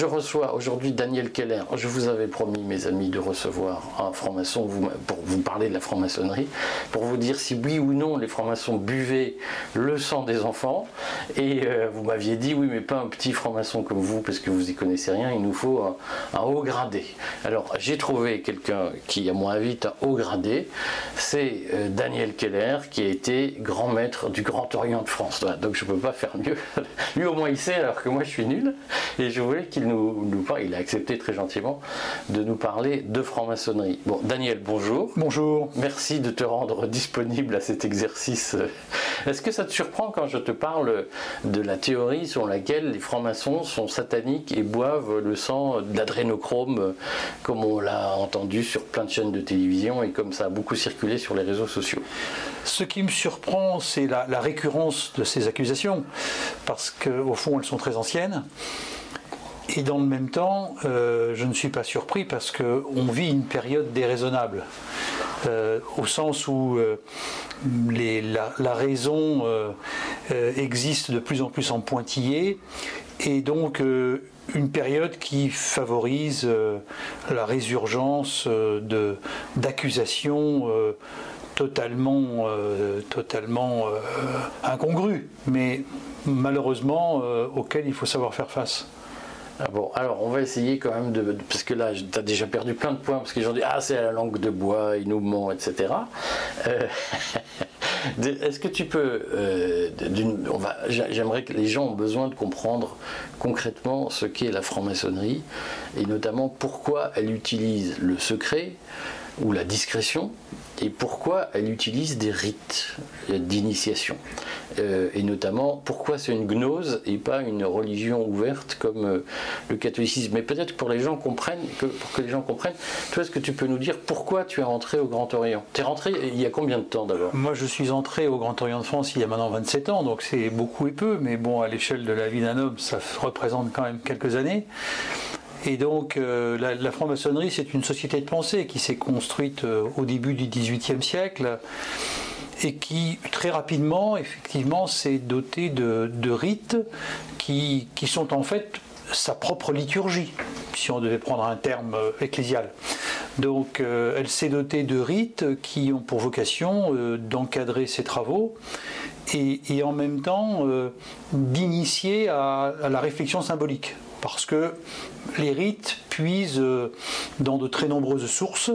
Je reçois aujourd'hui Daniel Keller. Je vous avais promis, mes amis, de recevoir un franc-maçon pour vous parler de la franc-maçonnerie, pour vous dire si oui ou non les francs-maçons buvaient le sang des enfants. Et euh, vous m'aviez dit oui, mais pas un petit franc-maçon comme vous, parce que vous y connaissez rien, il nous faut un, haut gradé. Alors, j'ai trouvé quelqu'un qui, à mon avis, est haut gradé. C'est euh, Daniel Keller, qui a été grand maître du Grand Orient de France. Donc, je ne peux pas faire mieux. Lui, au moins, il sait, alors que moi, je suis nul. Et je voulais qu'il nous, nous parle, il a accepté très gentiment de nous parler de franc-maçonnerie. Bon, Daniel, bonjour. Bonjour. Merci de te rendre disponible à cet exercice. Est-ce que ça te surprend quand je te parle de la théorie selon laquelle les francs-maçons sont sataniques et boivent le sang d'adrénochrome, comme on l'a entendu sur plein de chaînes de télévision et comme ça a beaucoup circulé sur les réseaux sociaux? Ce qui me surprend, c'est la, la récurrence de ces accusations, parce qu'au fond, elles sont très anciennes. Et dans le même temps, euh, je ne suis pas surpris parce qu'on vit une période déraisonnable, euh, au sens où euh, la, raison existe de plus en plus en pointillé, et donc une période qui favorise la résurgence d'accusations totalement, totalement incongrues, mais malheureusement auxquelles il faut savoir faire face. Ah bon, alors on va essayer quand même de. Parce que là, tu as déjà perdu plein de points, parce que gens disent Ah, c'est la langue de bois, il nous ment, etc. Euh, est-ce que tu peux. Euh, j'aimerais que les gens ont besoin de comprendre concrètement ce qu'est la franc-maçonnerie, et notamment pourquoi elle utilise le secret ou la discrétion et pourquoi elle utilise des rites d'initiation. Euh, et notamment, pourquoi c'est une gnose et pas une religion ouverte comme euh, le catholicisme? Mais peut-être pour que, pour que les gens comprennent, toi, est-ce que tu peux nous dire pourquoi tu es rentré au Grand Orient? Tu es rentré il y a combien de temps d'abord? Moi, je suis entré au Grand Orient de France il y a maintenant 27 ans, donc c'est beaucoup et peu, mais bon, à l'échelle de la vie d'un homme, ça représente quand même quelques années. Et donc euh, la, franc-maçonnerie, c'est une société de pensée qui s'est construite euh, au début du XVIIIe siècle et qui très rapidement, effectivement, s'est dotée de, rites qui, sont en fait sa propre liturgie, si on devait prendre un terme euh, ecclésial. Donc elle s'est dotée de rites qui ont pour vocation d'encadrer ses travaux et, en même temps d'initier à la réflexion symbolique parce que les rites puisent euh, dans de très nombreuses sources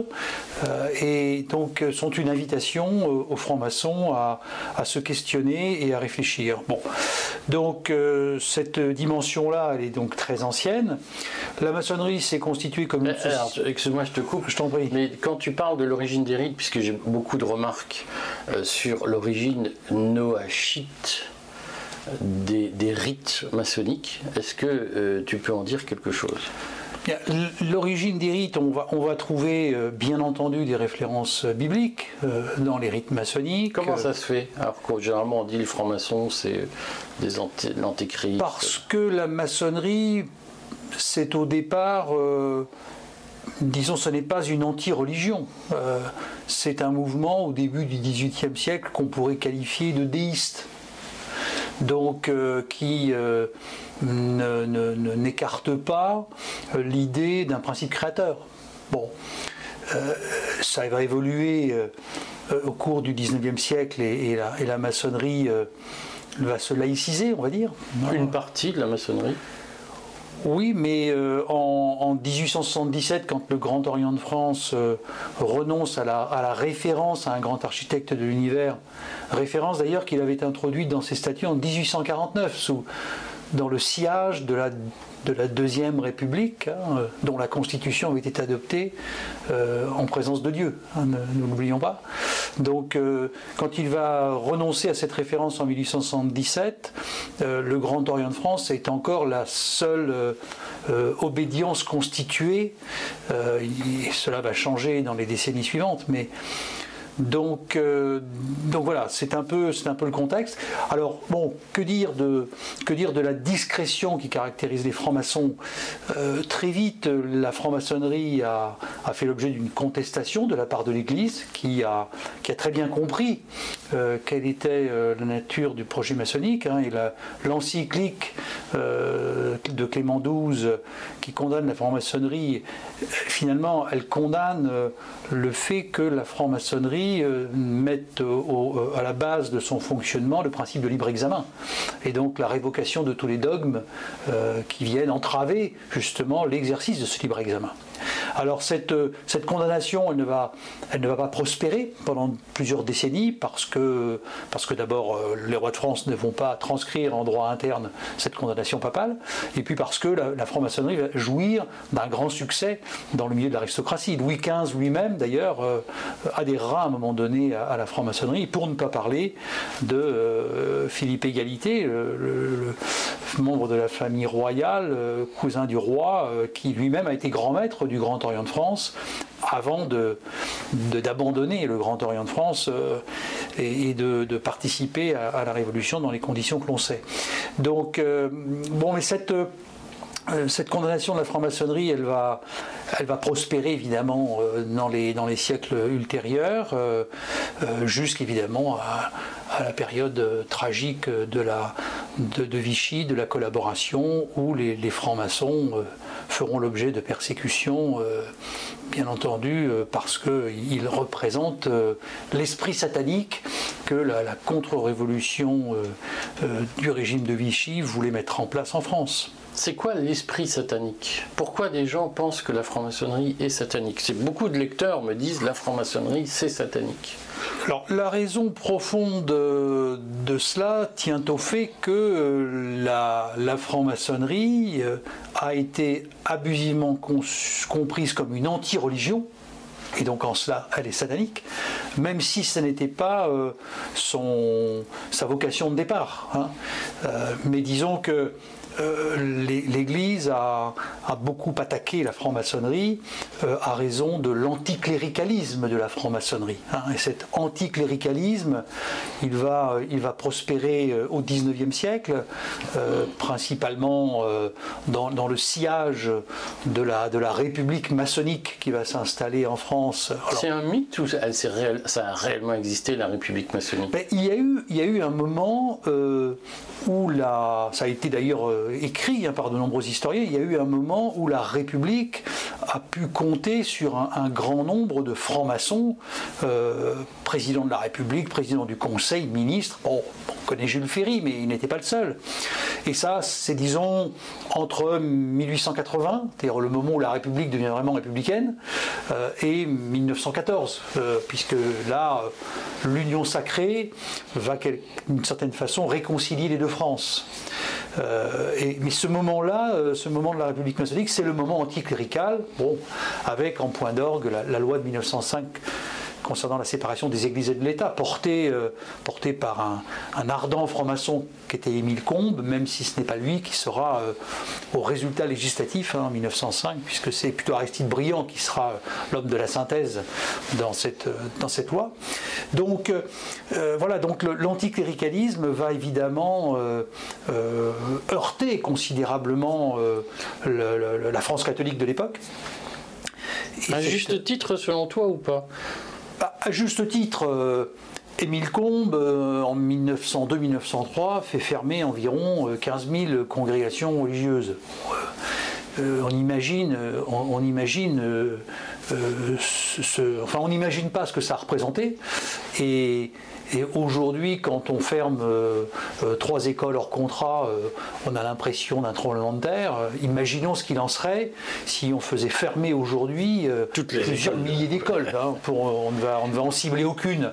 euh, et donc euh, sont une invitation aux francs-maçons à, se questionner et à réfléchir. Bon, donc cette dimension-là, elle est donc très ancienne. La maçonnerie s'est constituée comme une. Excuse-moi, je te coupe. Je t'en prie. Mais quand tu parles de l'origine des rites, puisque j'ai beaucoup de remarques sur l'origine noachite des, rites maçonniques. Est-ce que euh, tu peux en dire quelque chose? L'origine des rites, on va, on va trouver euh, bien entendu des références bibliques euh, dans les rites maçonniques. Comment ça se fait? Alors que généralement on dit les francs-maçons, c'est des l'antéchrist. Parce que la maçonnerie, c'est au départ disons, ce n'est pas une anti-religion. c'est un mouvement au début du XVIIIe siècle qu'on pourrait qualifier de déiste donc euh, qui euh, n'écarte pas euh, l'idée d'un principe créateur. Bon, ça va évoluer au cours du 19e siècle et, la, maçonnerie va se laïciser, on va dire. Une partie de la maçonnerie oui, mais euh, en, 1877, quand le Grand Orient de France euh, renonce à la, référence à un grand architecte de l'univers, référence d'ailleurs qu'il avait introduite dans ses statuts en 1849, sous, dans le sillage de la de la Deuxième République, hein, euh, dont la Constitution avait été adoptée euh, en présence de Dieu, hein, ne, l'oublions pas. Donc, euh, quand il va renoncer à cette référence en 1877, le Grand Orient de France est encore la seule obédience constituée. cela va changer dans les décennies suivantes, mais donc, euh, donc voilà, c'est un, peu, un peu le contexte. Alors, bon, que dire de, la discrétion qui caractérise les francs-maçons? Euh, Très vite, la franc-maçonnerie a, fait l'objet d'une contestation de la part de l'Église qui a, très bien compris euh, quelle était la nature du projet maçonnique. Hein, et l'encyclique de Clément XII qui condamne la franc-maçonnerie, finalement, elle condamne le fait que la franc-maçonnerie mette à la base de son fonctionnement le principe de libre examen. Et donc la révocation de tous les dogmes qui viennent entraver justement l'exercice de ce libre examen. Alors cette, euh, condamnation, elle ne, va, pas prospérer pendant plusieurs décennies parce que, d'abord euh, les rois de France ne vont pas transcrire en droit interne cette condamnation papale, et puis parce que la, franc-maçonnerie va jouir d'un grand succès dans le milieu de l'aristocratie. Louis XV lui-même, d'ailleurs, euh, adhérera à un moment donné à, la franc-maçonnerie, pour ne pas parler de Philippe Égalité, le, membre de la famille royale, cousin du roi, qui lui-même a été grand maître du Grand Orient de France avant d'abandonner de, le Grand Orient de France euh, et, de, participer à, la Révolution dans les conditions que l'on sait. Donc, euh, bon, mais cette euh, cette condamnation de la franc-maçonnerie, elle va, elle va prospérer évidemment dans les, dans les siècles ultérieurs, jusqu'évidemment à, la période tragique de, la, de, Vichy, de la collaboration, où les, francs-maçons feront l'objet de persécutions, euh, bien entendu, euh, parce qu'ils représentent euh, l'esprit satanique que la, contre-révolution du régime de Vichy voulait mettre en place en France. C'est quoi l'esprit satanique? Pourquoi des gens pensent que la franc-maçonnerie est satanique? Beaucoup de lecteurs me disent la franc-maçonnerie c'est satanique. Alors, la raison profonde de, cela tient au fait que euh, la, franc-maçonnerie euh, a été abusivement comprise comme une anti-religion, et donc en cela elle est satanique, même si ce n'était pas euh, son, sa vocation de départ. Hein. mais disons que euh, l'Église a, beaucoup attaqué la franc-maçonnerie euh, à raison de l'anticléricalisme de la franc-maçonnerie. Hein. et cet anticléricalisme, il va, il va prospérer euh, au XIXe siècle, principalement dans, le sillage de la, de la République maçonnique qui va s'installer en France. C'est un mythe ou ça, a réellement existé, la République maçonnique? Ben, il, y a eu, il y a eu un moment où la, ça a été d'ailleurs euh, écrit hein, par de nombreux historiens, il y a eu un moment où la République a pu compter sur un, grand nombre de francs-maçons, euh, président de la République, président du Conseil, ministre. Bon, on connaît Jules Ferry, mais il n'était pas le seul. Et ça, c'est disons entre 1880, c'est-à-dire le moment où la République devient vraiment républicaine, euh, et 1914, puisque là, l'union sacrée va d'une certaine façon réconcilier les deux France. Euh, mais ce moment-là, euh, ce moment de la République maçonnique, c'est le moment anticlérical, bon, avec en point d'orgue la, loi de 1905 concernant la séparation des églises et de l'État, porté, euh, porté par un, ardent franc-maçon qui était Émile Combes, même si ce n'est pas lui qui sera euh, au résultat législatif hein, en 1905, puisque c'est plutôt Aristide Briand qui sera euh, l'homme de la synthèse dans cette, dans cette loi. Donc voilà, donc l'anticléricalisme va évidemment heurter considérablement la France catholique de l'époque. À juste titre selon toi ou pas? À juste titre, euh, Émile Combes, euh, en 1902-1903, fait fermer environ 15 euh, 000 congrégations religieuses. on imagine, on, imagine enfin on n'imagine pas ce que ça représentait et et aujourd'hui, quand on ferme euh, euh, trois écoles hors contrat, euh, on a l'impression d'un tremblement de terre. imaginons ce qu'il en serait si on faisait fermer aujourd'hui plusieurs milliers d'écoles. Hein, on, ne va, on ne va en cibler aucune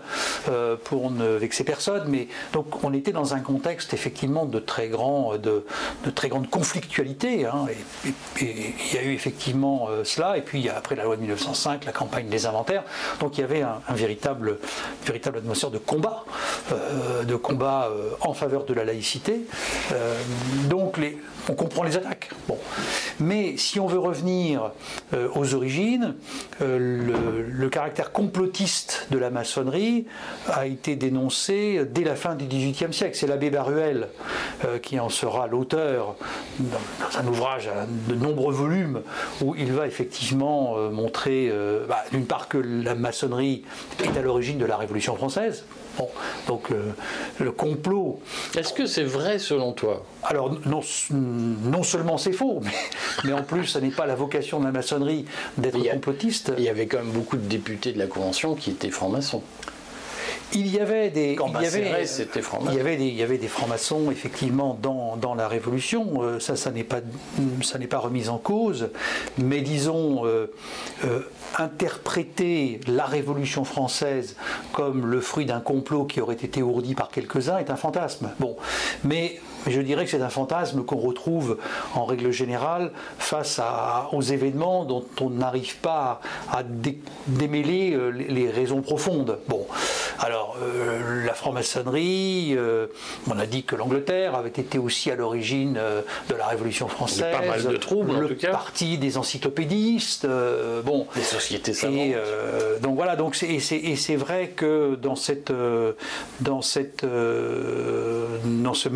pour ne vexer personne. Mais donc on était dans un contexte effectivement de très, grand, de, de très grande conflictualité. Hein, et, il y a eu effectivement cela. Et puis après la loi de 1905, la campagne des inventaires. Donc il y avait un, véritable, véritable atmosphère de combat euh, de combat euh, en faveur de la laïcité. Euh, donc les, on comprend les attaques. Bon. Mais si on veut revenir aux origines, le, caractère complotiste de la maçonnerie a été dénoncé dès la fin du XVIIIe siècle. C'est l'abbé Baruel qui en sera l'auteur dans un ouvrage à de nombreux volumes où il va effectivement montrer, bah, d'une part, que la maçonnerie est à l'origine de la Révolution française, Bon, donc le complot. Est-ce que c'est vrai selon toi? Alors non, non seulement c'est faux, mais, en plus, ce n'est pas la vocation de la maçonnerie d'être complotiste. Il y avait quand même beaucoup de députés de la Convention qui étaient francs-maçons. Il y avait des, il y avait, il y avait des, il y avait des francs-maçons effectivement dans, dans la Révolution. Euh, ça, ça n'est pas, ça n'est pas remis en cause. Mais disons, euh, euh, interpréter la Révolution française comme le fruit d'un complot qui aurait été ourdi par quelques-uns est un fantasme. Bon, mais je dirais que c'est un fantasme qu'on retrouve en règle générale face aux événements dont on n'arrive pas à, démêler les raisons profondes. Bon, alors, euh, la franc-maçonnerie, euh, on a dit que l'Angleterre avait été aussi à l'origine euh, de la Révolution française. Pas mal de troubles, le en tout cas. parti des encyclopédistes. bon. Les sociétés savantes. Et, donc voilà, donc et c'est vrai que dans, cette, dans, cette, dans ce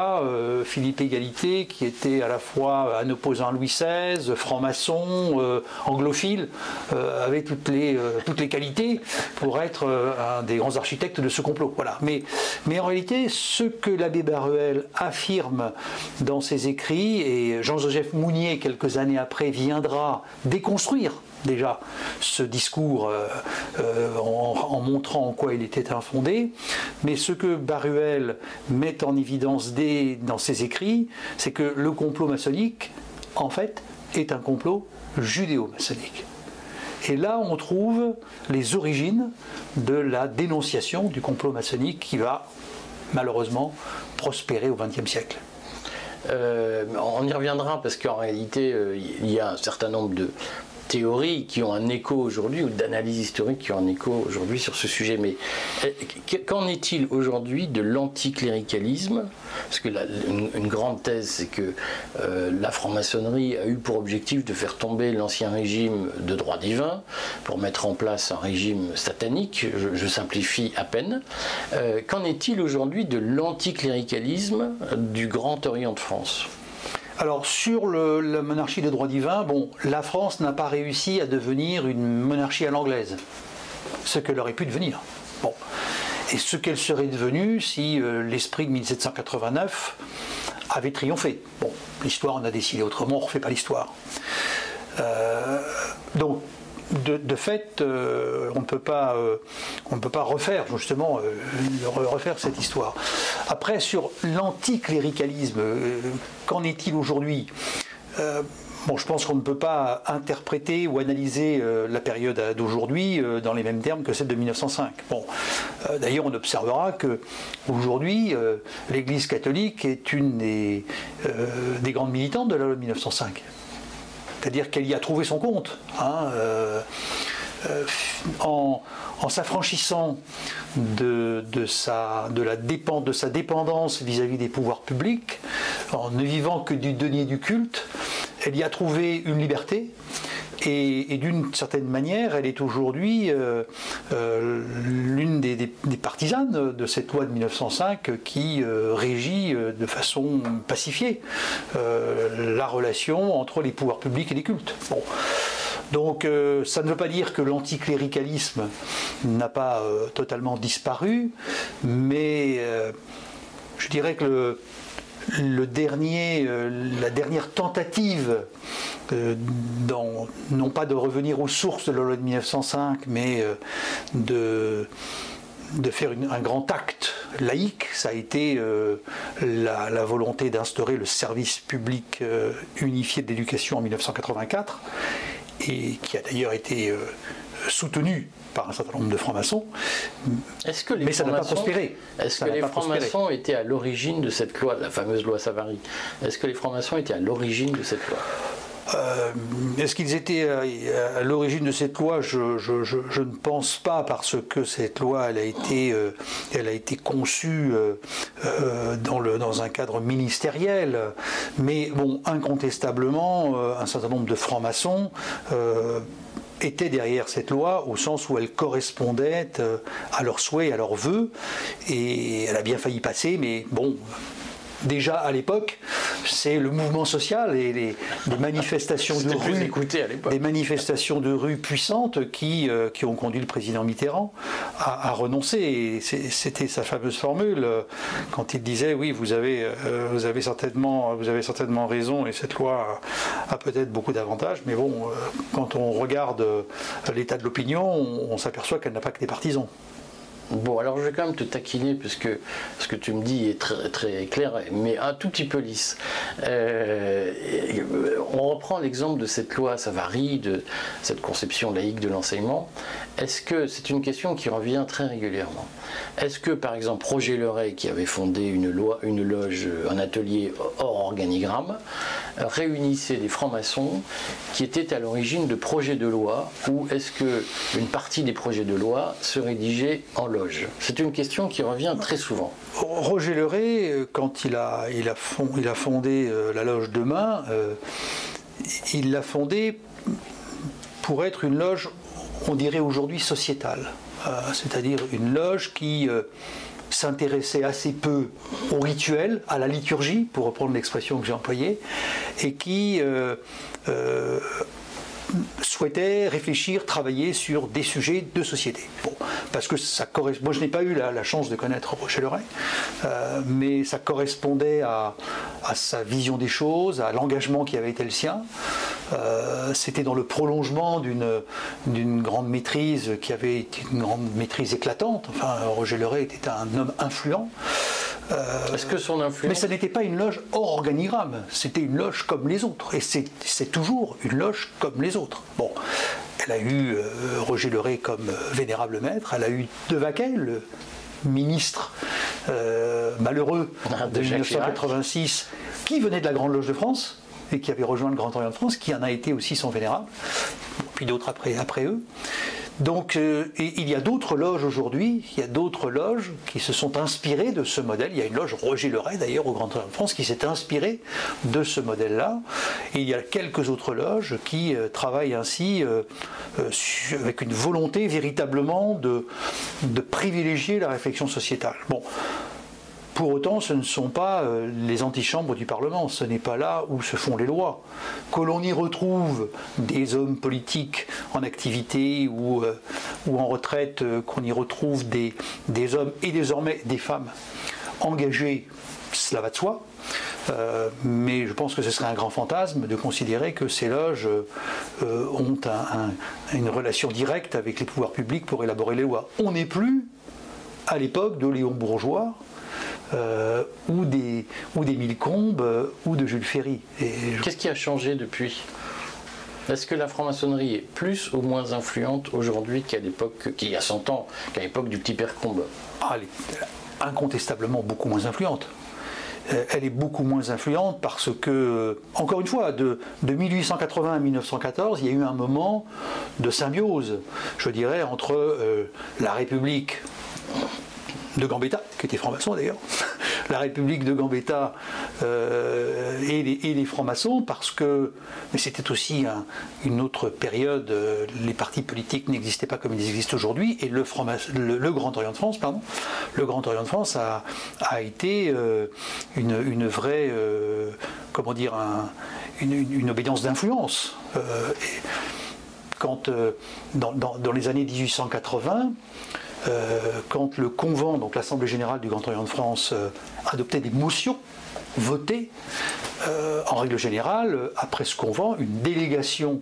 marigot-là, Philippe Égalité, qui était à la fois un opposant à Louis XVI, franc-maçon, anglophile, avait toutes les, toutes les qualités pour être un des grands architectes de ce complot. Voilà. Mais, mais en réalité, ce que l'abbé Baruel affirme dans ses écrits, et Jean-Joseph Mounier, quelques années après, viendra déconstruire déjà ce discours euh, euh, en, montrant en quoi il était infondé. Mais ce que Baruel met en évidence dans ses écrits, c'est que le complot maçonnique, en fait, est un complot judéo-maçonnique. Et là, on trouve les origines de la dénonciation du complot maçonnique qui va malheureusement prospérer au XXe siècle. Euh, on y reviendra parce qu'en réalité, il y a un certain nombre de, théories qui ont un écho aujourd'hui, ou d'analyses historiques qui ont un écho aujourd'hui sur ce sujet. Mais eh, qu'en est-il aujourd'hui de l'anticléricalisme? Parce que une, grande thèse, c'est que euh, la franc-maçonnerie a eu pour objectif de faire tomber l'ancien régime de droit divin pour mettre en place un régime satanique. Je, simplifie à peine. Euh, qu'en est-il aujourd'hui de l'anticléricalisme du Grand Orient de France? Alors sur la monarchie de droit divin, bon, la France n'a pas réussi à devenir une monarchie à l'anglaise, ce qu'elle aurait pu devenir. Bon. Et ce qu'elle serait devenue si euh, l'esprit de 1789 avait triomphé. Bon, l'histoire en a décidé autrement, on ne refait pas l'histoire. Euh, donc de, fait, euh, on ne peut pas, euh, ne peut pas refaire justement euh, cette histoire. Après, sur l'anticléricalisme, qu'en est-il aujourd'hui? Je pense qu'on ne peut pas interpréter ou analyser la période d'aujourd'hui dans les mêmes termes que celle de 1905. Bon, d'ailleurs, on observera que aujourd'hui, l'Église catholique est une des, des grandes militantes de la loi de 1905 c'est-à-dire qu'elle y a trouvé son compte. Hein, euh, euh, en, s'affranchissant de, sa, la de sa dépendance vis-à-vis des pouvoirs publics, en ne vivant que du denier du culte, elle y a trouvé une liberté. Et, d'une certaine manière, elle est aujourd'hui euh, l'une des, partisanes de cette loi de 1905 qui régit de façon pacifiée la relation entre les pouvoirs publics et les cultes. Donc euh, ça ne veut pas dire que l'anticléricalisme n'a pas euh, totalement disparu, mais euh, je dirais que le, dernier, la dernière tentative, non pas de revenir aux sources de la loi de 1905, mais de de faire un grand acte laïque, ça a été la, volonté d'instaurer le service public unifié d'éducation en 1984 et qui a d'ailleurs été euh, soutenu par un certain nombre de francs-maçons. mais ça n'a pas prospéré. Est-ce que les francs-maçons étaient à l'origine de cette loi, la fameuse loi Savary? Est-ce que les francs-maçons étaient à l'origine de cette loi? Euh, est-ce qu'ils étaient à, l'origine de cette loi? Je, ne pense pas parce que cette loi elle a été, euh, elle a été conçue euh, dans, le, dans un cadre ministériel. Mais bon, incontestablement, un certain nombre de francs-maçons étaient derrière cette loi au sens où elle correspondait à leurs souhaits, à leurs vœux, et elle a bien failli passer, mais bon, déjà à l'époque, c'est le mouvement social et les, manifestations de rue, des manifestations de rue puissantes qui, euh, qui ont conduit le président Mitterrand à, renoncer. c'était sa fameuse formule euh, quand il disait oui, vous avez, euh, vous avez certainement, vous avez certainement raison et cette loi a, peut-être beaucoup d'avantages, mais bon, quand on regarde l'état de l'opinion, on s'aperçoit qu'elle n'a pas que des partisans. Bon, alors je vais quand même te taquiner, puisque ce que tu me dis est très, très clair, mais un tout petit peu lisse. Euh, on reprend l'exemple de cette loi Savary, de cette conception laïque de l'enseignement. Est-ce que c'est une question qui revient très régulièrement? Est-ce que, par exemple, Roger Leray, qui avait fondé une, loi, une loge, un atelier hors organigramme, réunissait des francs-maçons qui étaient à l'origine de projets de loi, ou est-ce que une partie des projets de loi se rédigeait en loge c'est une question qui revient très souvent. Roger Leray, euh, quand il a, il a, fondé euh, la loge Demain, euh, il l'a fondée pour être une loge, on dirait aujourd'hui, sociétale. C'est-à-dire une loge qui s'intéressait assez peu au rituel, à la liturgie, pour reprendre l'expression que j'ai employée, et qui souhaitait réfléchir, travailler sur des sujets de société. Bon, parce que ça correspond. Moi, je n'ai pas eu la, chance de connaître Rocher euh, mais ça correspondait à, sa vision des choses, à l'engagement qui avait été le sien. Euh, c'était dans le prolongement d'une grande maîtrise qui avait été une grande maîtrise éclatante. Enfin, Roger Leray était un homme influent. Euh, Est-ce que son influence. Mais ça n'était pas une loge hors organigramme, c'était une loge comme les autres. Et c'est toujours une loge comme les autres. Bon, elle a eu euh, Roger Leray comme euh, vénérable maître, elle a eu De Vaquet, le ministre malheureux ah, de, 1986, qui venait de la Grande Loge de France et qui avait rejoint le Grand Orient de France, qui en a été aussi son vénérable, puis d'autres après, après eux. Donc euh, il y a d'autres loges aujourd'hui, il y a d'autres loges qui se sont inspirées de ce modèle. Il y a une loge Roger Leray d'ailleurs au Grand Orient de France qui s'est inspirée de ce modèle-là. Et il y a quelques autres loges qui euh, travaillent ainsi euh, avec une volonté véritablement de, privilégier la réflexion sociétale. Pour autant, ce ne sont pas euh, les antichambres du Parlement, ce n'est pas là où se font les lois. Que l'on y retrouve des hommes politiques en activité ou, euh, en retraite, euh, qu'on y retrouve des, des, hommes et désormais des femmes engagés, cela va de soi. mais je pense que ce serait un grand fantasme de considérer que ces loges ont une relation directe avec les pouvoirs publics pour élaborer les lois. On n'est plus à l'époque de Léon Bourgeois, euh, ou, des, ou des Mille Combes euh, ou de Jules Ferry. Qu'est-ce qui a changé depuis? Est-ce que la franc-maçonnerie est plus ou moins influente aujourd'hui qu'à l'époque, qu'il y a 100 ans, qu'à l'époque du petit père Combe? Ah, Elle est incontestablement beaucoup moins influente. Euh, elle est beaucoup moins influente parce que, encore une fois, de, de 1880 à 1914, il y a eu un moment de symbiose, je dirais, entre la République de Gambetta, qui était franc-maçon d'ailleurs, la République de Gambetta euh, et, les, francs-maçons, parce que, c'était aussi une autre période, euh, les partis politiques n'existaient pas comme ils existent aujourd'hui, et le, Grand Orient de France, le Grand Orient de France a, été euh, une, vraie, comment dire, une, obédience d'influence. quand dans, les années 1880, euh, quand le convent, donc l'Assemblée générale du Grand Orient de France, euh, adoptait des motions votées, euh, en règle générale, après ce convent, une délégation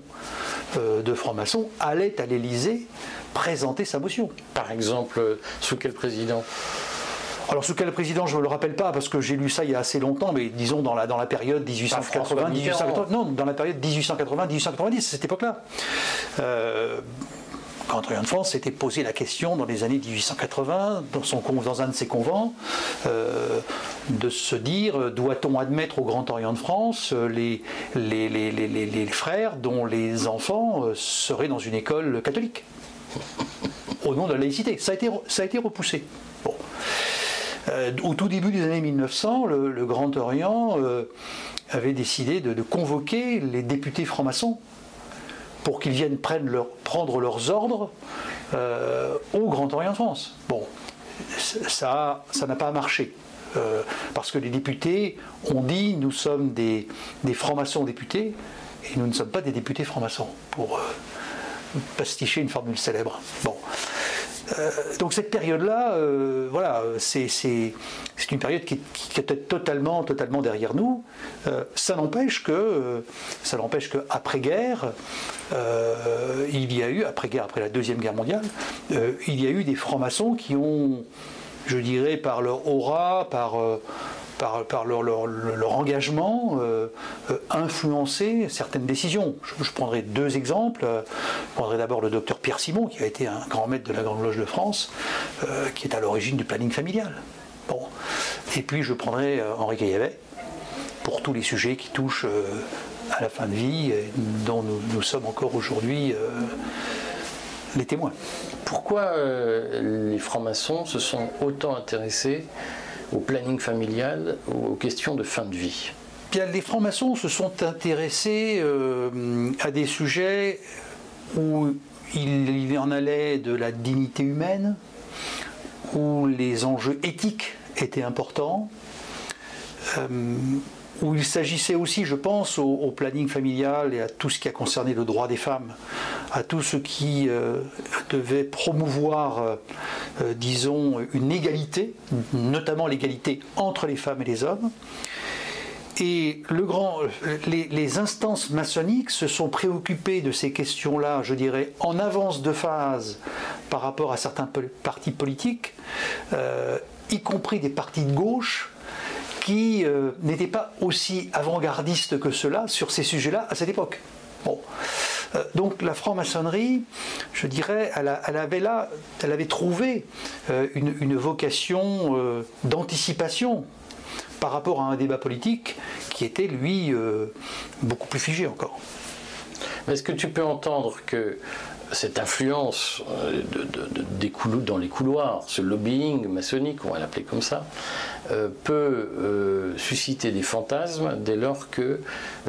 de francs-maçons allait à l'Élysée présenter sa motion. Par exemple, sous quel président? Alors sous quel président, je ne le rappelle pas parce que j'ai lu ça il y a assez longtemps, mais disons dans la, dans la période 1880, 1880 non, dans la période 1880-1890, cette époque-là. Orient de France s'était posé la question dans les années 1880, dans, un de ses convents, euh, de se dire doit-on admettre au Grand Orient de France euh, les, frères dont les enfants euh, seraient dans une école catholique? Au nom de la laïcité. Ça a été, ça a été repoussé. au tout début des années 1900, le, Grand Orient avait décidé de, de convoquer les députés francs-maçons pour qu'ils viennent prendre leurs ordres euh, au Grand Orient de France. Bon, ça n'a pas marché. parce que les députés ont dit nous sommes des, francs-maçons députés et nous ne sommes pas des députés francs-maçons, pour pasticher une formule célèbre. Bon. Euh, donc cette période-là, euh, voilà, c'est une période qui, qui, est totalement, totalement derrière nous. Euh, ça n'empêche que, ça n'empêche que après guerre, il y a eu après guerre, après la deuxième guerre mondiale, il y a eu des francs-maçons qui ont, je dirais, par leur aura, par par, leur, engagement, euh, euh, influencer certaines décisions. Je, prendrai deux exemples. Je prendrai d'abord le docteur Pierre Simon, qui a été un grand maître de la Grande Loge de France, euh, qui est à l'origine du planning familial. Bon. Et puis je prendrai Henri Gaillavet, pour tous les sujets qui touchent à la fin de vie, dont nous, sommes encore aujourd'hui les témoins. Pourquoi les francs-maçons se sont autant intéressés au planning familial ou aux questions de fin de vie. Bien, les francs-maçons se sont intéressés euh, à des sujets où il, en allait de la dignité humaine, où les enjeux éthiques étaient importants, euh, où il s'agissait aussi, je pense, au, planning familial et à tout ce qui a concerné le droit des femmes, à tout ce qui euh, devait promouvoir, euh, euh, disons, une égalité, notamment l'égalité entre les femmes et les hommes. Et les, instances maçonniques se sont préoccupées de ces questions-là, je dirais, en avance de phase par rapport à certains partis politiques, y compris des partis de gauche, qui n'était pas aussi avant-gardiste que cela sur ces sujets-là à cette époque. Bon. Euh, donc la franc-maçonnerie, je dirais, elle, avait trouvé euh, une, vocation d'anticipation par rapport à un débat politique qui était, lui, beaucoup plus figé encore. Est-ce que tu peux entendre que cette influence euh, dans les couloirs, ce lobbying maçonnique, on va l'appeler comme ça, euh, peut euh, susciter des fantasmes dès lors que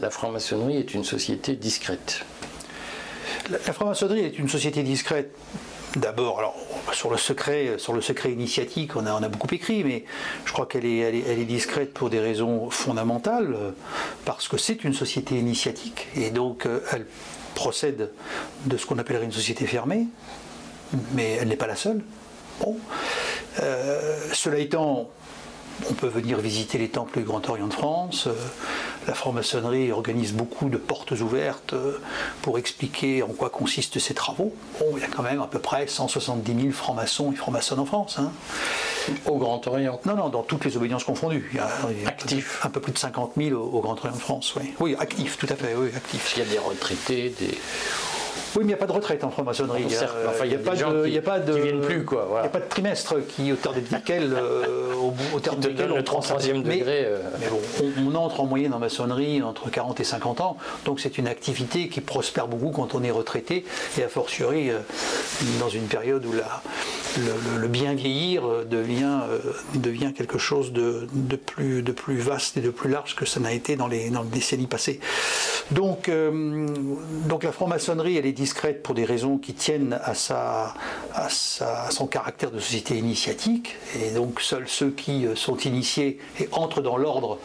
la franc-maçonnerie est une société discrète? La, franc-maçonnerie est une société discrète. D'abord, alors sur le secret, sur le secret initiatique, on a, beaucoup écrit, mais je crois qu'elle est, discrète pour des raisons fondamentales, parce que c'est une société initiatique et donc elle procède de ce qu'on appellerait une société fermée, mais elle n'est pas la seule. Euh, cela étant, on peut venir visiter les temples du Grand Orient de France. Euh, la franc-maçonnerie organise beaucoup de portes ouvertes euh, pour expliquer en quoi consistent ces travaux. Bon, il y a quand même à peu près 170 000 francs-maçons et francs-maçonnes en France. Hein. Au Grand Orient Non, non, dans toutes les obédiences confondues. Il y a, actif. Un peu plus de 50 000 au, Grand Orient de France, oui. Oui, actif, tout à fait, oui, actif. Il y a des retraités, des... Oui, mais il n'y a pas de retraite en franc-maçonnerie. Enfin, il n'y a, de, y a pas de, viennent plus quoi. Il n'y a pas de trimestre qui, au terme desquels, euh, au, terme desquels, le 33e degré. Euh. Mais, bon, on, entre en moyenne en maçonnerie entre 40 et 50 ans, donc c'est une activité qui prospère beaucoup quand on est retraité et a fortiori euh, dans une période où la, le, bien vieillir devient, devient quelque chose de, de, plus, de plus vaste et de plus large que ça n'a été dans les, dans les décennies passées. Donc, donc la franc-maçonnerie, elle est discrète pour des raisons qui tiennent à, sa, à, son caractère de société initiatique, et donc seuls ceux qui euh, sont initiés et entrent dans l'ordre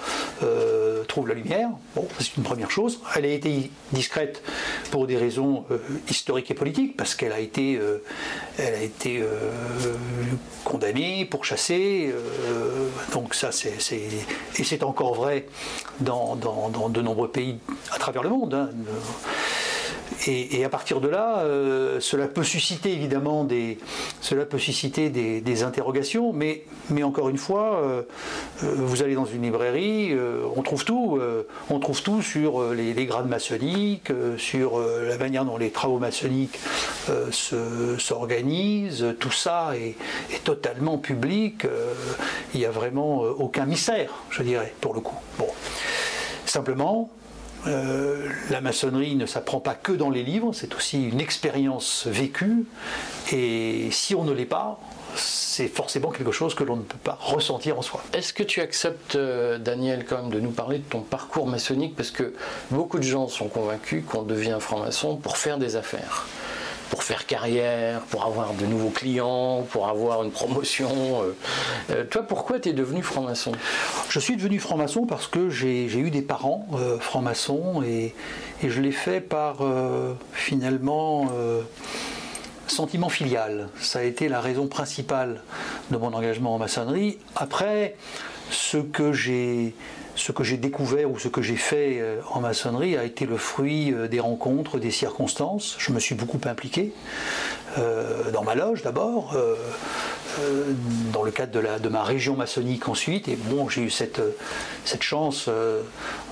euh, trouvent la lumière. Bon, c'est une première chose. Elle a été discrète pour des raisons euh, historiques et politiques, parce qu'elle a été, elle a été condamnée, pourchassée. donc ça, c'est, et c'est encore vrai dans, de nombreux pays à travers le monde. Hein. Et, à partir de là, euh, cela peut susciter évidemment des, cela peut susciter des, interrogations, mais, mais, encore une fois, euh, euh, vous allez dans une librairie, on trouve tout, on trouve tout sur les, grades maçonniques, sur la manière dont les travaux maçonniques s'organisent, tout ça est, totalement public, il n'y a vraiment aucun mystère, je dirais, pour le coup. Bon. Simplement, euh, la maçonnerie ne s'apprend pas que dans les livres, c'est aussi une expérience vécue. Et si on ne l'est pas, c'est forcément quelque chose que l'on ne peut pas ressentir en soi. Est-ce que tu acceptes, euh, Daniel, quand même, de nous parler de ton parcours maçonnique? Parce que beaucoup de gens sont convaincus qu'on devient franc-maçon pour faire des affaires. Pour faire carrière, pour avoir de nouveaux clients, pour avoir une promotion. toi, pourquoi tu es devenu franc-maçon? Je suis devenu franc-maçon parce que j'ai eu des parents francs-maçons et, et, je l'ai fait par finalement sentiment filial. Ça a été la raison principale de mon engagement en maçonnerie. Après, ce que j'ai découvert ou ce que j'ai fait euh, en maçonnerie a été le fruit euh, des rencontres, des circonstances. Je me suis beaucoup impliqué euh, dans ma loge d'abord, dans le cadre de, ma région maçonnique ensuite. Et bon, j'ai eu cette, cette chance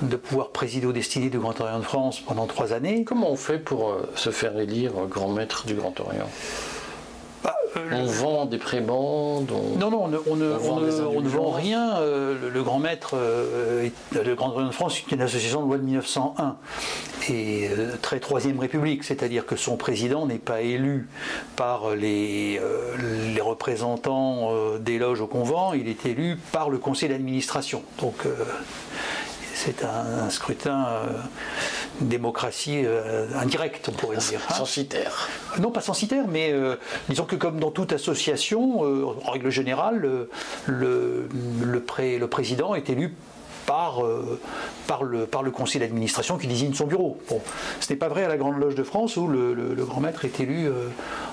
de pouvoir présider aux destinées du Grand Orient de France pendant trois années. Comment on fait pour se faire élire grand maître du Grand Orient? On vend des prébandes Non, non, on ne, on ne, vend rien. Euh, le, Grand Maître, euh, le Grand Orient de France, est une association de loi de 1901 et euh, très Troisième République, c'est-à-dire que son président n'est pas élu par les, les représentants des loges au convent, il est élu par le conseil d'administration. Donc c'est un, scrutin euh, démocratie euh, indirecte, on pourrait dire. Hein. Censitaire. Non, pas censitaire, mais euh, disons que comme dans toute association, en règle générale, le, le président est élu par, euh, par, le, par le conseil d'administration qui désigne son bureau. Bon, ce n'est pas vrai à la Grande Loge de France où le, grand maître est élu euh,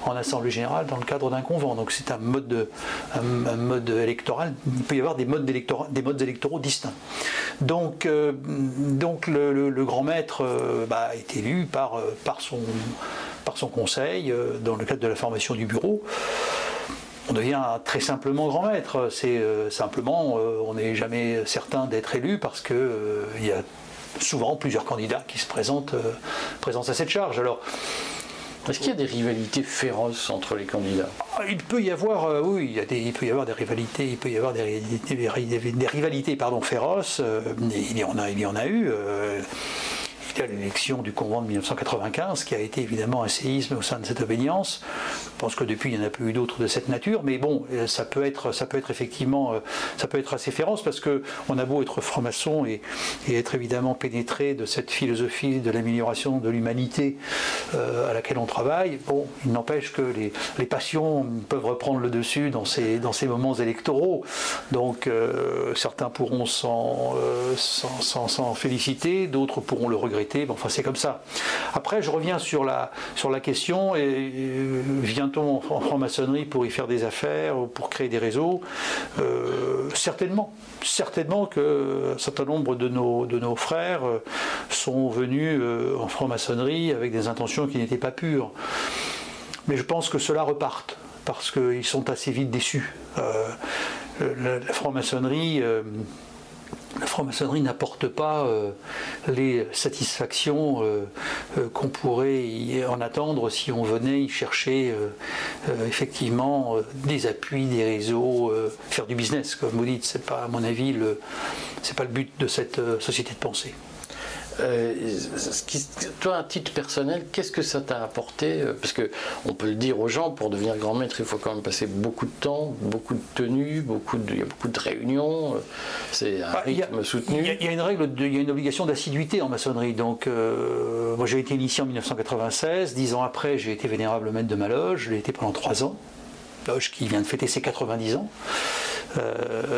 en assemblée générale dans le cadre d'un convent. Donc c'est un mode, un, mode électoral. Il peut y avoir des modes, des modes électoraux distincts. Donc, euh, le, grand maître bah, est élu par, par, son, par son conseil dans le cadre de la formation du bureau on devient très simplement grand maître. C'est euh, simplement, euh, on n'est jamais certain d'être élu parce qu'il euh, y a souvent plusieurs candidats qui se présentent, à cette charge. Alors, est-ce qu'il y a des rivalités féroces entre les candidats? Il peut y avoir, oui, il, peut y avoir des rivalités, il peut y avoir des, rivalités, pardon, féroces. il y en a, il y en a eu à l'élection du convent de 1995, qui a été évidemment un séisme au sein de cette obédience. Pense que depuis, il n'y en a plus eu d'autres de cette nature, mais bon, euh, ça peut être, ça peut être effectivement, euh, ça peut être assez féroce parce que on a beau être franc-maçon et, être évidemment pénétré de cette philosophie de l'amélioration de l'humanité euh, à laquelle on travaille. Bon, il n'empêche que les, passions peuvent reprendre le dessus dans ces, moments électoraux. Donc, certains pourront s'en féliciter, d'autres pourront le regretter enfin, c'est comme ça. Après, je reviens sur la, sur la question et, en franc-maçonnerie pour y faire des affaires ou pour créer des réseaux euh, Certainement. Certainement qu'un certain nombre de nos, de nos frères euh, sont venus euh, en franc-maçonnerie avec des intentions qui n'étaient pas pures. Mais je pense que cela reparte parce qu'ils sont assez vite déçus. la, franc-maçonnerie la franc-maçonnerie n'apporte pas euh, les satisfactions euh, euh, qu'on pourrait y en attendre si on venait y chercher effectivement des appuis, des réseaux, faire du business, comme vous dites. C'est pas, à mon avis, le, c'est pas le but de cette société de pensée. Euh, toi, à titre personnel, qu'est-ce que ça t'a apporté euh, Parce que on peut le dire aux gens, pour devenir grand maître, il faut quand même passer beaucoup de temps, beaucoup de tenues, beaucoup de, il y a beaucoup de réunions. Euh, c'est un bah, rythme soutenu. Il y, a une règle, il y a une obligation d'assiduité en maçonnerie. Donc, moi, j'ai été initié en 1996. Dix ans après, j'ai été vénérable maître de ma loge. Je l'ai été pendant trois ans. Loge qui vient de fêter ses 90 ans.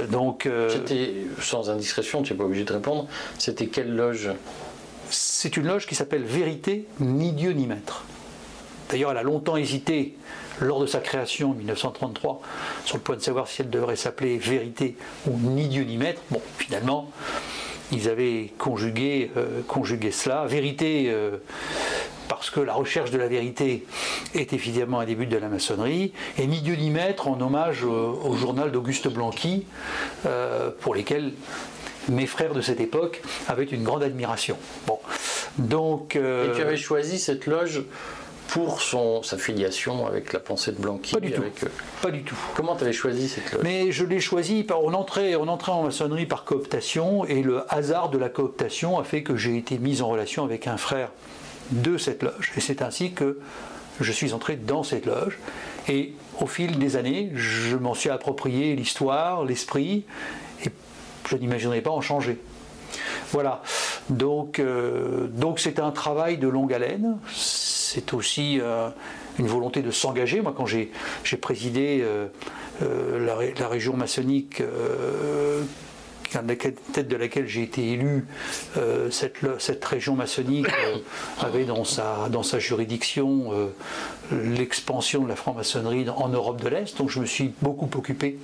donc, c'était sans indiscrétion, tu n'es pas obligé de répondre. C'était quelle loge? C'est une loge qui s'appelle Vérité, ni Dieu ni Maître. D'ailleurs, elle a longtemps hésité, lors de sa création en 1933, sur le point de savoir si elle devrait s'appeler Vérité ou Ni Dieu ni Maître. Bon, finalement, ils avaient conjugué, euh, cela. Vérité, euh, parce que la recherche de la vérité est évidemment un début de la maçonnerie, et Ni Dieu ni Maître en hommage au, journal d'Auguste Blanqui, euh, pour lesquels mes frères de cette époque avaient une grande admiration. Bon, donc. Euh, Et tu avais choisi cette loge pour son, sa filiation avec la pensée de Blanqui Pas du tout. Euh, Pas du tout. Comment tu avais choisi cette loge? Mais je l'ai choisi par. On entrait, on entrait en maçonnerie par cooptation et le hasard de la cooptation a fait que j'ai été mis en relation avec un frère de cette loge. Et c'est ainsi que je suis entré dans cette loge. Et au fil des années, je m'en suis approprié l'histoire, l'esprit, je n'imaginerais pas en changer. Voilà. Donc, euh, donc c'est un travail de longue haleine. c'est aussi une volonté de s'engager. Moi, quand j'ai présidé la, la, région maçonnique à la tête de laquelle j'ai été élu, euh, cette, cette, région maçonnique euh, avait dans sa, dans sa juridiction euh, l'expansion de la franc-maçonnerie en Europe de l'Est. Donc je me suis beaucoup occupé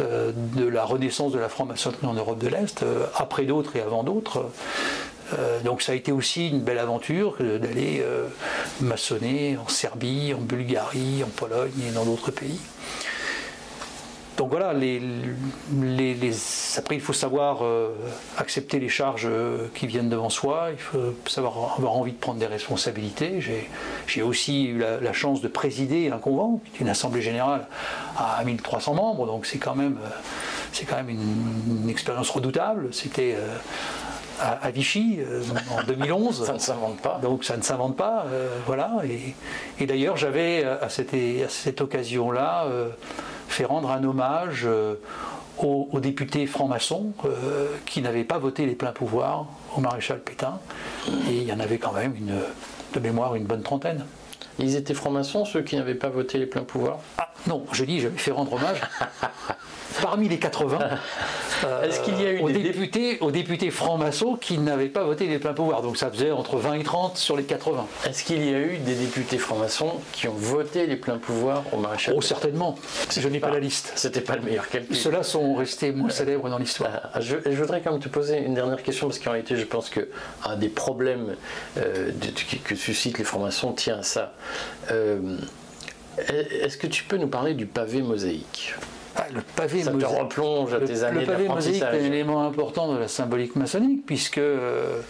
de la renaissance de la franc-maçonnerie en Europe de l'Est, après d'autres et avant d'autres. donc ça a été aussi une belle aventure d'aller maçonner en Serbie, en Bulgarie, en Pologne et dans d'autres pays. Donc voilà, les, après il faut savoir euh, accepter les charges euh, qui viennent devant soi, il faut savoir avoir envie de prendre des responsabilités. J'ai aussi eu la, chance de présider un convent, une assemblée générale à 1300 membres, donc c'est quand même, euh, quand même une, expérience redoutable. C'était à, Vichy en 2011. ça ne s'invente pas. Donc ça ne s'invente pas, voilà. Et, d'ailleurs j'avais à cette, à cette occasion-là fait rendre un hommage euh, aux, députés francs-maçons euh, qui n'avaient pas voté les pleins pouvoirs au maréchal Pétain. Et il y en avait quand même de mémoire une bonne trentaine. Ils étaient francs-maçons, ceux qui n'avaient pas voté les pleins pouvoirs Ah non, je dis, j'avais fait rendre hommage parmi les 80 Est-ce qu'il y a eu aux, des députés, aux députés francs-maçons qui n'avaient pas voté les pleins pouvoirs. Donc ça faisait entre 20 et 30 sur les 80. Est-ce qu'il y a eu des députés francs-maçons qui ont voté les pleins pouvoirs au maréchal Oh, certainement. Je n'ai pas, la liste. C'était pas le meilleur calcul. Ceux-là sont restés moins célèbres dans l'histoire. Ah, je, voudrais quand même te poser une dernière question parce qu'en réalité, je pense que un des problèmes euh, que suscitent les francs-maçons tient à ça. Euh, est-ce que tu peux nous parler du pavé mosaïque ah, le pavé Ça te replonge à tes années Le pavé mosaïque est un élément important de la symbolique maçonnique, puisque euh,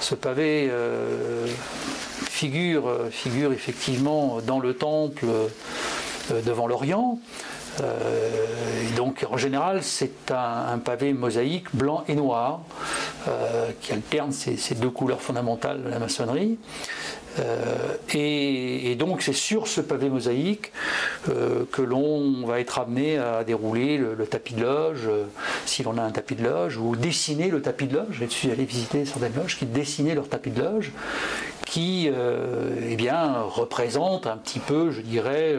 ce pavé euh, figure, euh, figure effectivement dans le temple devant l'Orient. Et donc en général c'est un, pavé mosaïque blanc et noir qui alterne ces, deux couleurs fondamentales de la maçonnerie. Euh, et, donc c'est sur ce pavé mosaïque euh, que l'on va être amené à dérouler le, tapis de loge, euh, si l'on a un tapis de loge, ou dessiner le tapis de loge. Je suis allé visiter certaines loges qui dessinaient leur tapis de loge, qui eh bien, représente un petit peu, je dirais,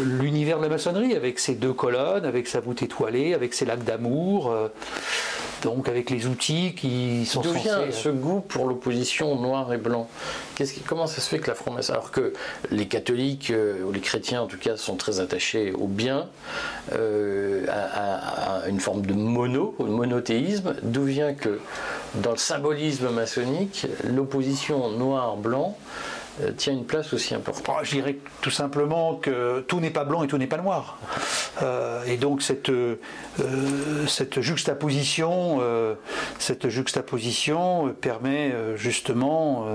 l'univers de la maçonnerie, avec ses deux colonnes, avec sa voûte étoilée, avec ses lacs d'amour donc avec les outils qui sont D'où vient ce goût pour l'opposition noir et blanc? Qu'est-ce qui, Comment ça se fait que la franc-maçonnerie, alors que les catholiques euh, ou les chrétiens en tout cas sont très attachés au bien, euh, à, une forme de mono, de monothéisme, d'où vient que dans le symbolisme maçonnique, l'opposition noir-blanc euh, tient une place aussi importante oh, Je dirais tout simplement que tout n'est pas blanc et tout n'est pas noir. Euh, et donc cette, euh, cette juxtaposition, cette juxtaposition permet justement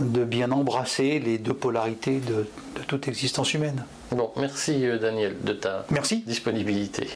de bien embrasser les deux polarités de, de toute existence humaine. Bon, merci Daniel de ta merci. disponibilité.